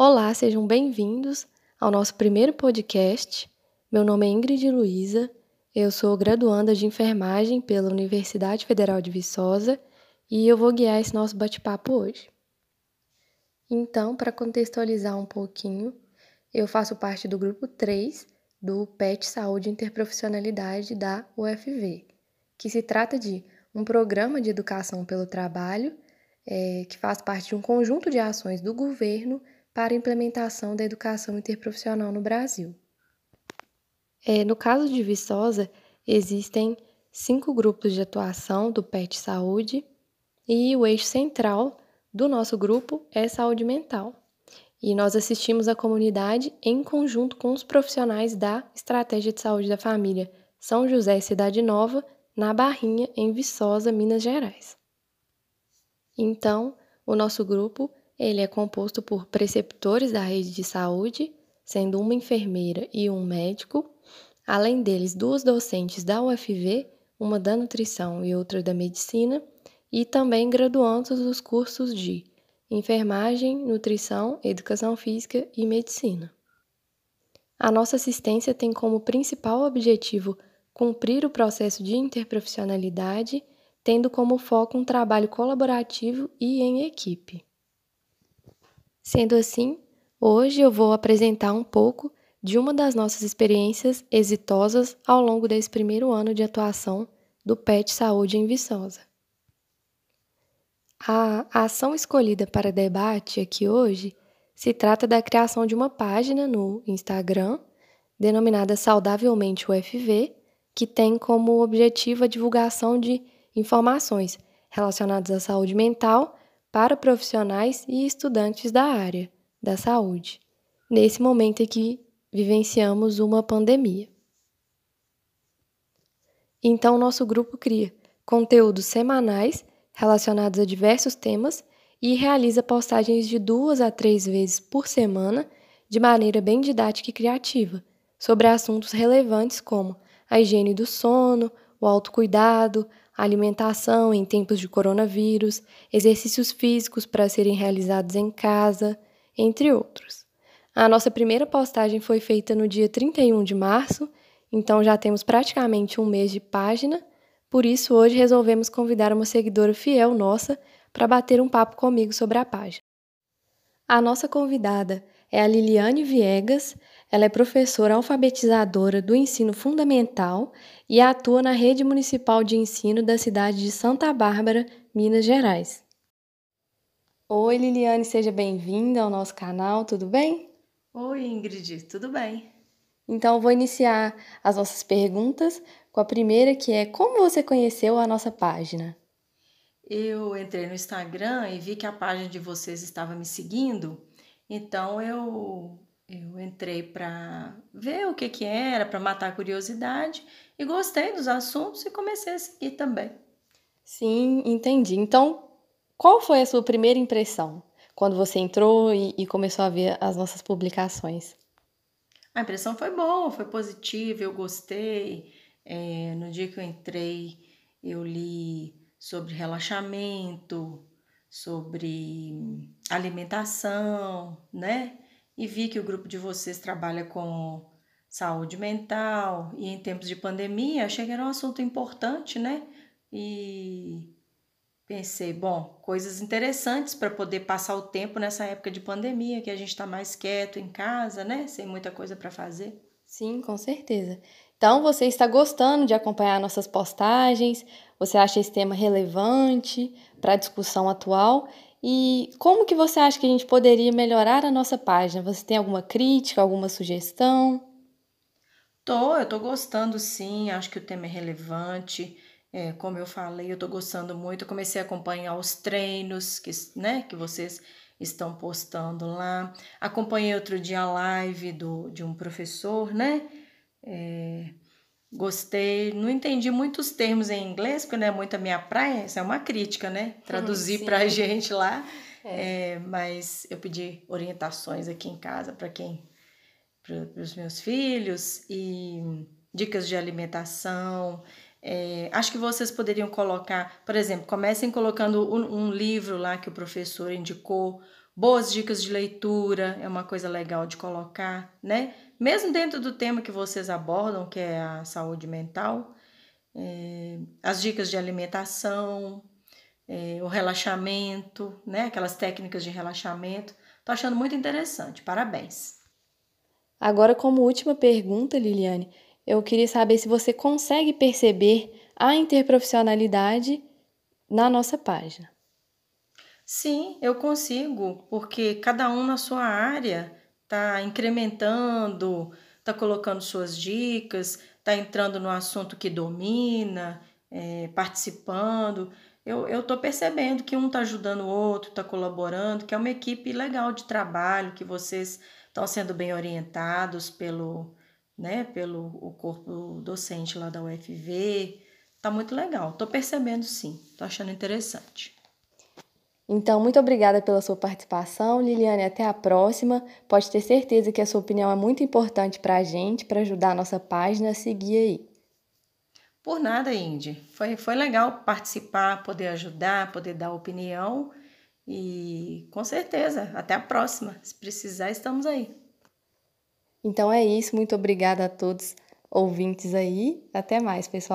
Olá, sejam bem-vindos ao nosso primeiro podcast. Meu nome é Ingrid Luiza, eu sou graduanda de enfermagem pela Universidade Federal de Viçosa e eu vou guiar esse nosso bate-papo hoje. Então, para contextualizar um pouquinho, eu faço parte do grupo 3 do PET Saúde e Interprofissionalidade da UFV, que se trata de um programa de educação pelo trabalho é, que faz parte de um conjunto de ações do governo para a implementação da educação interprofissional no Brasil. É, no caso de Viçosa, existem cinco grupos de atuação do PET Saúde e o eixo central do nosso grupo é saúde mental. E nós assistimos a comunidade em conjunto com os profissionais da Estratégia de Saúde da Família São José Cidade Nova, na Barrinha, em Viçosa, Minas Gerais. Então, o nosso grupo ele é composto por preceptores da rede de saúde, sendo uma enfermeira e um médico, além deles duas docentes da UFV, uma da nutrição e outra da medicina, e também graduandos dos cursos de enfermagem, nutrição, educação física e medicina. A nossa assistência tem como principal objetivo cumprir o processo de interprofissionalidade tendo como foco um trabalho colaborativo e em equipe. Sendo assim, hoje eu vou apresentar um pouco de uma das nossas experiências exitosas ao longo desse primeiro ano de atuação do PET Saúde em Viçosa. A ação escolhida para debate aqui hoje se trata da criação de uma página no Instagram, denominada Saudavelmente UFV, que tem como objetivo a divulgação de informações relacionadas à saúde mental para profissionais e estudantes da área da saúde, nesse momento em que vivenciamos uma pandemia. Então, nosso grupo cria conteúdos semanais relacionados a diversos temas e realiza postagens de duas a três vezes por semana de maneira bem didática e criativa sobre assuntos relevantes como a higiene do sono, o autocuidado, alimentação em tempos de coronavírus, exercícios físicos para serem realizados em casa, entre outros. A nossa primeira postagem foi feita no dia 31 de março, então já temos praticamente um mês de página, por isso hoje resolvemos convidar uma seguidora fiel nossa para bater um papo comigo sobre a página. A nossa convidada é a Liliane Viegas, ela é professora alfabetizadora do ensino fundamental e atua na rede municipal de ensino da cidade de Santa Bárbara, Minas Gerais. Oi, Liliane, seja bem-vinda ao nosso canal, tudo bem? Oi, Ingrid, tudo bem? Então, vou iniciar as nossas perguntas com a primeira, que é como você conheceu a nossa página? Eu entrei no Instagram e vi que a página de vocês estava me seguindo, então eu eu entrei para ver o que que era, para matar a curiosidade e gostei dos assuntos e comecei a seguir também. Sim, entendi. Então, qual foi a sua primeira impressão quando você entrou e, e começou a ver as nossas publicações? A impressão foi boa, foi positiva, eu gostei. É, no dia que eu entrei, eu li sobre relaxamento, sobre alimentação, né? E vi que o grupo de vocês trabalha com saúde mental e em tempos de pandemia, achei que era um assunto importante, né? E pensei, bom, coisas interessantes para poder passar o tempo nessa época de pandemia, que a gente está mais quieto em casa, né? Sem muita coisa para fazer. Sim, com certeza. Então, você está gostando de acompanhar nossas postagens? Você acha esse tema relevante para a discussão atual? E como que você acha que a gente poderia melhorar a nossa página? Você tem alguma crítica, alguma sugestão? Tô, eu tô gostando sim, acho que o tema é relevante. É, como eu falei, eu tô gostando muito. Eu comecei a acompanhar os treinos que, né, que vocês estão postando lá. Acompanhei outro dia a live do, de um professor, né? Gostei. Não entendi muitos termos em inglês, porque não é muito a minha praia. Isso é uma crítica, né? Traduzir para a gente lá. É. É, mas eu pedi orientações aqui em casa para quem para os meus filhos e dicas de alimentação. É, acho que vocês poderiam colocar, por exemplo, comecem colocando um, um, livro lá que o professor indicou, Boas dicas de leitura é uma coisa legal de colocar, né? Mesmo dentro do tema que vocês abordam, que é a saúde mental, é, as dicas de alimentação, é, o relaxamento, né? Aquelas técnicas de relaxamento. Tô achando muito interessante. Parabéns. Agora, como última pergunta, Liliane, eu queria saber se você consegue perceber a interprofissionalidade na nossa página. Sim, eu consigo, porque cada um na sua área está incrementando, está colocando suas dicas, está entrando no assunto que domina, é, participando. Eu estou percebendo que um está ajudando o outro, está colaborando, que é uma equipe legal de trabalho, que vocês estão sendo bem orientados pelo, né, pelo o corpo docente lá da UFV. Tá muito legal. Estou percebendo sim. Estou achando interessante. Então, muito obrigada pela sua participação, Liliane. Até a próxima. Pode ter certeza que a sua opinião é muito importante para a gente, para ajudar a nossa página a seguir aí. Por nada, Indy. Foi, foi legal participar, poder ajudar, poder dar opinião. E com certeza, até a próxima. Se precisar, estamos aí. Então é isso. Muito obrigada a todos ouvintes aí. Até mais, pessoal.